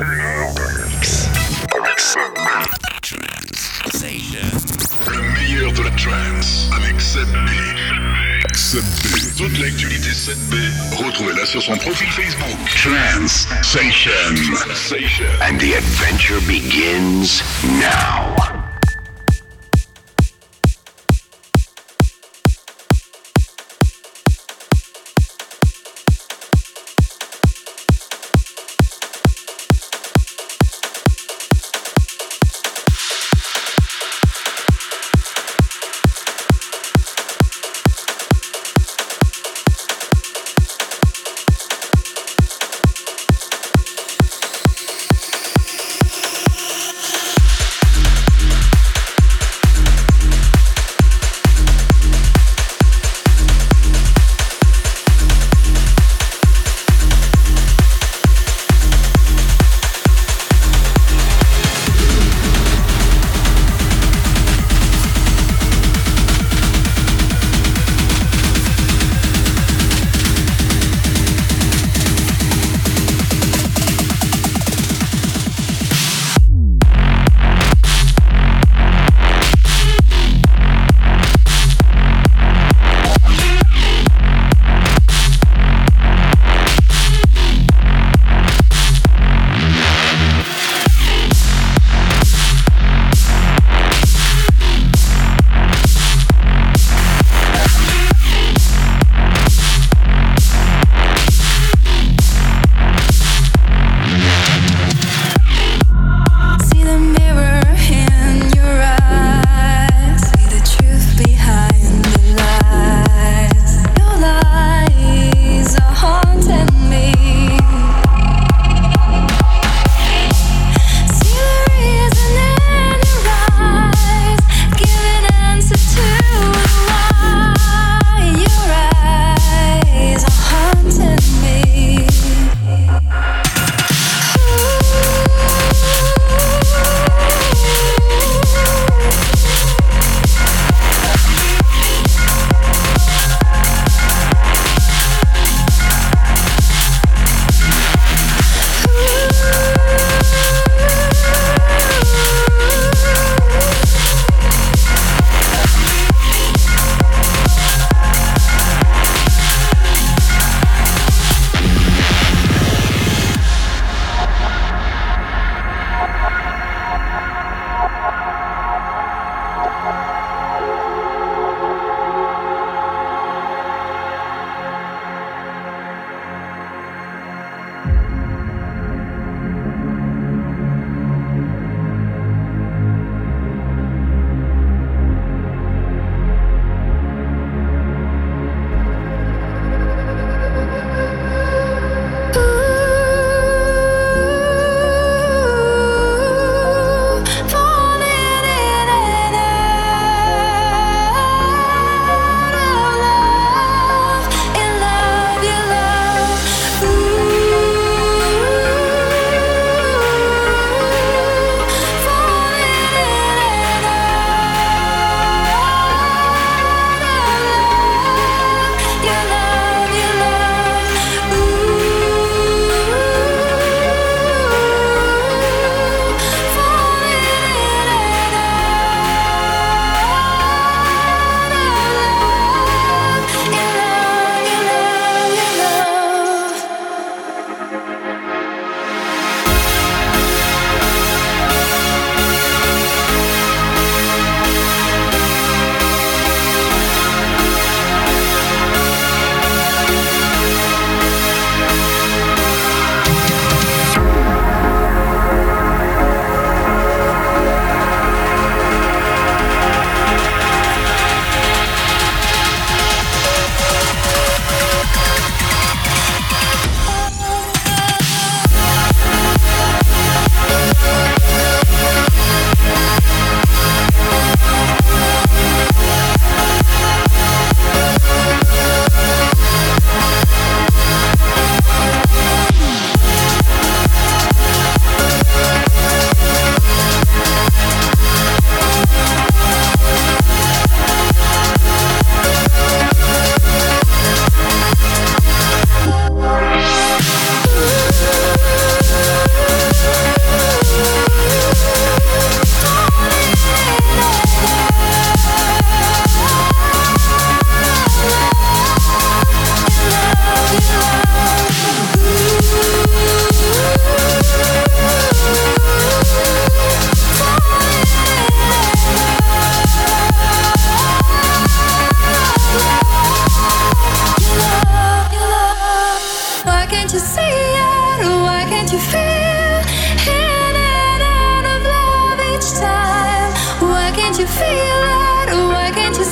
Le meilleur de la trance avec 7B. 7B. Toute l'actualité 7B, retrouvez-la sur son profil Facebook. Sensation. And the adventure begins now.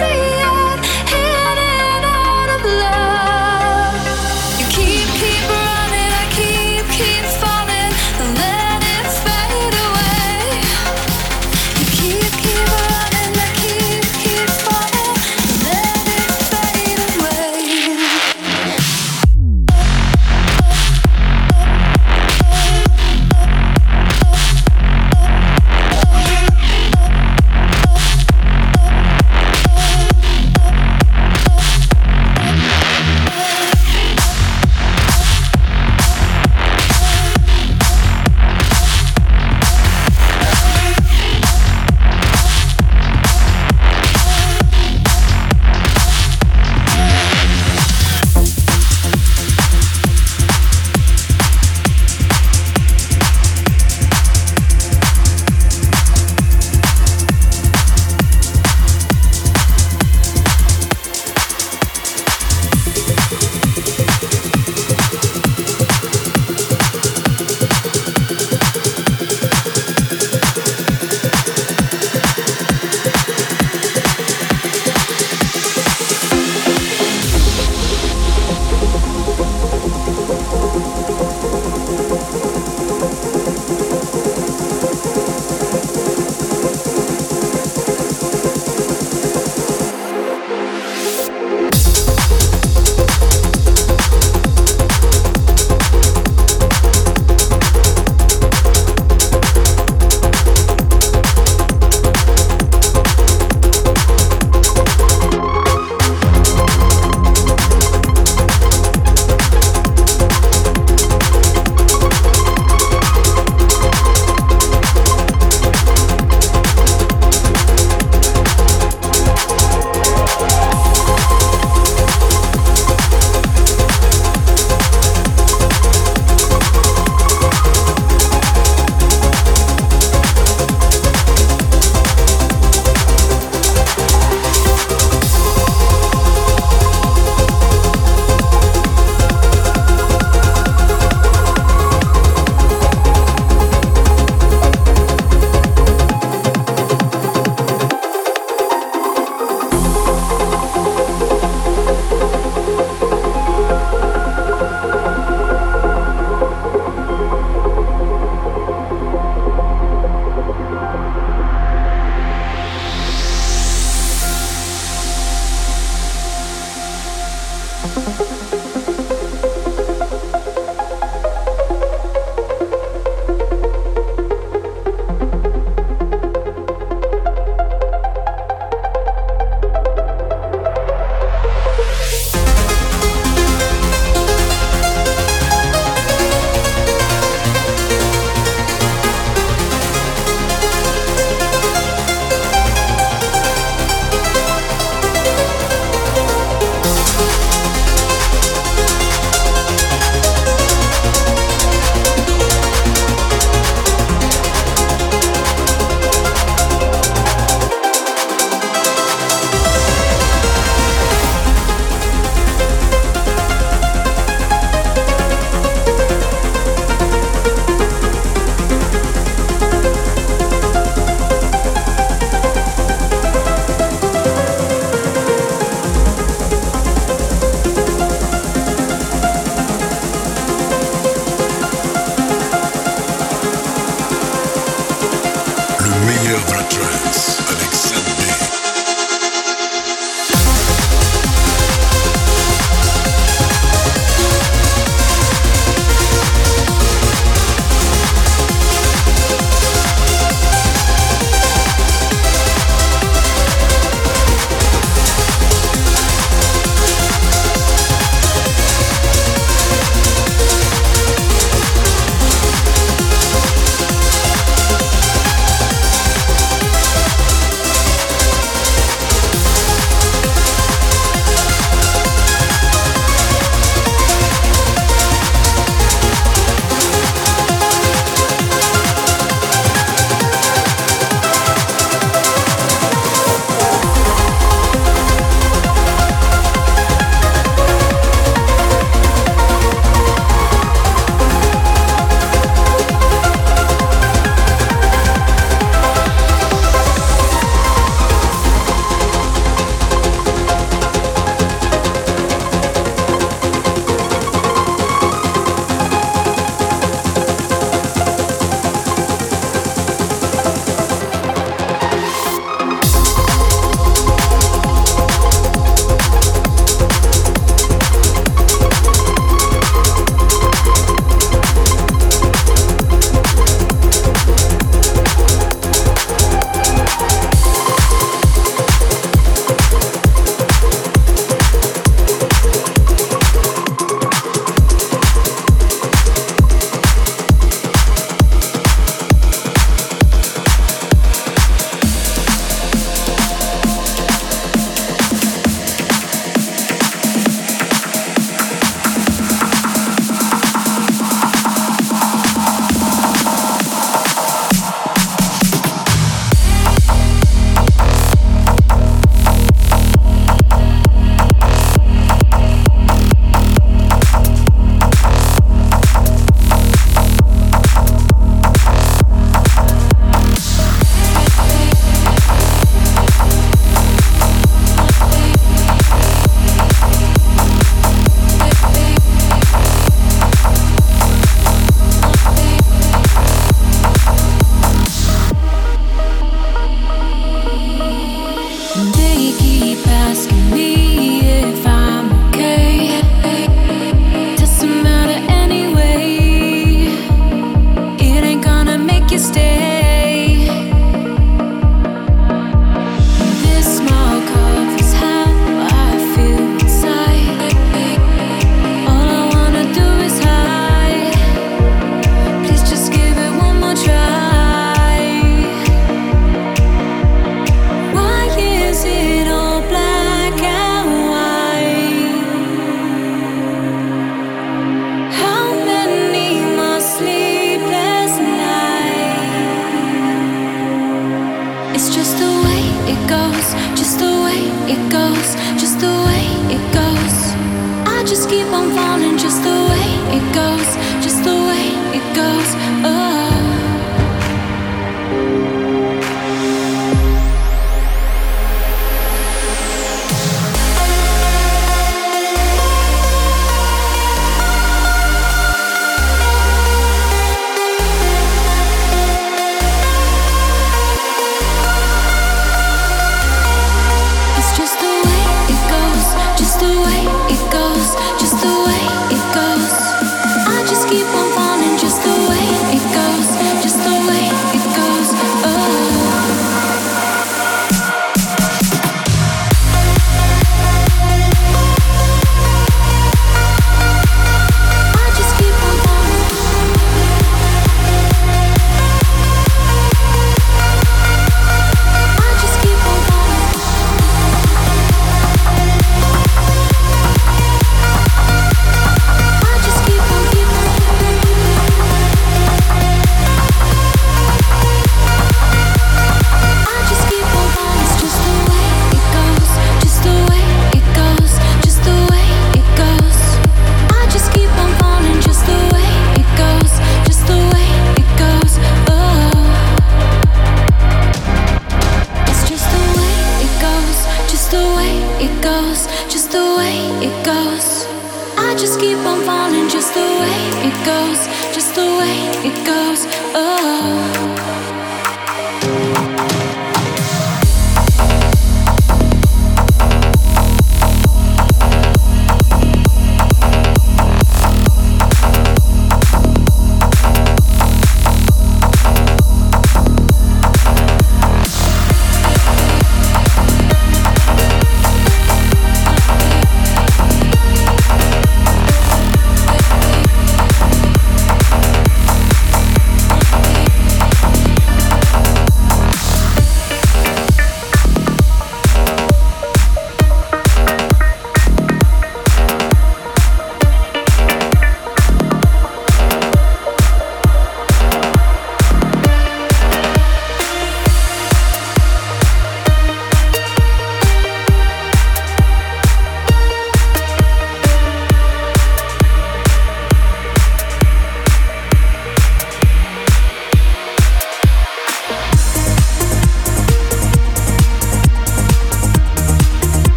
see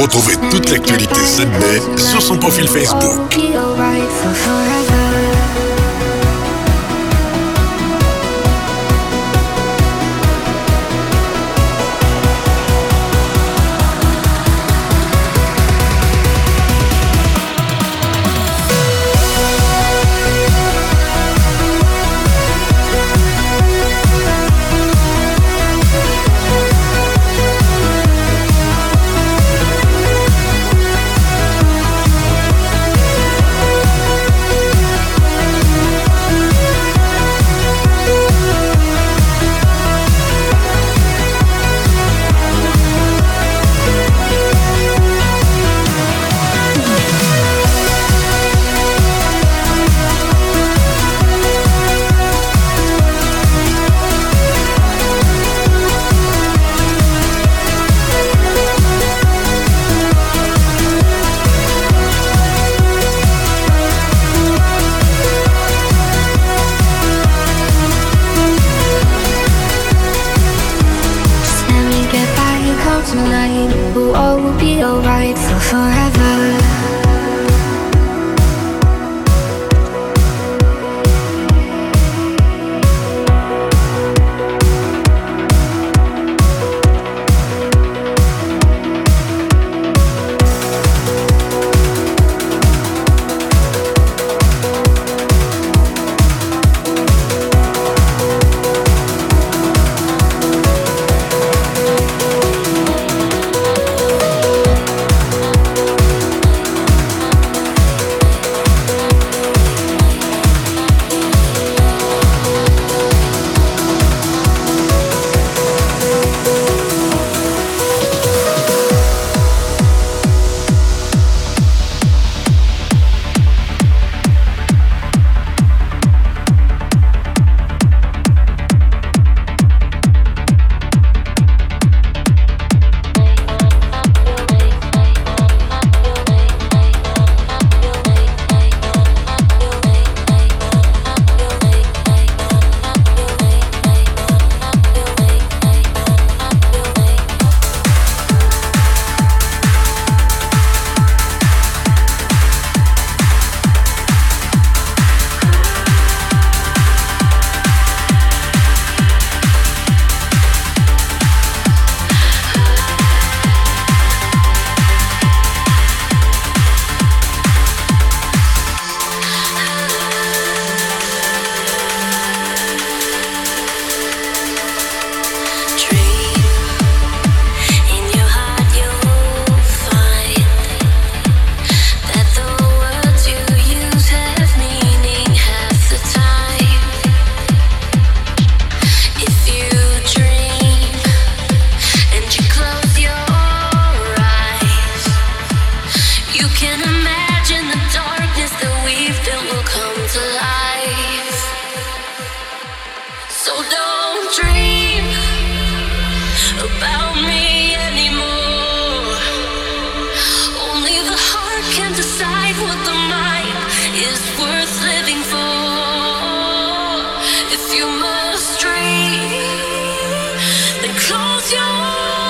Retrouvez toute l'actualité 7B sur son profil Facebook. If you must dream, then close your eyes.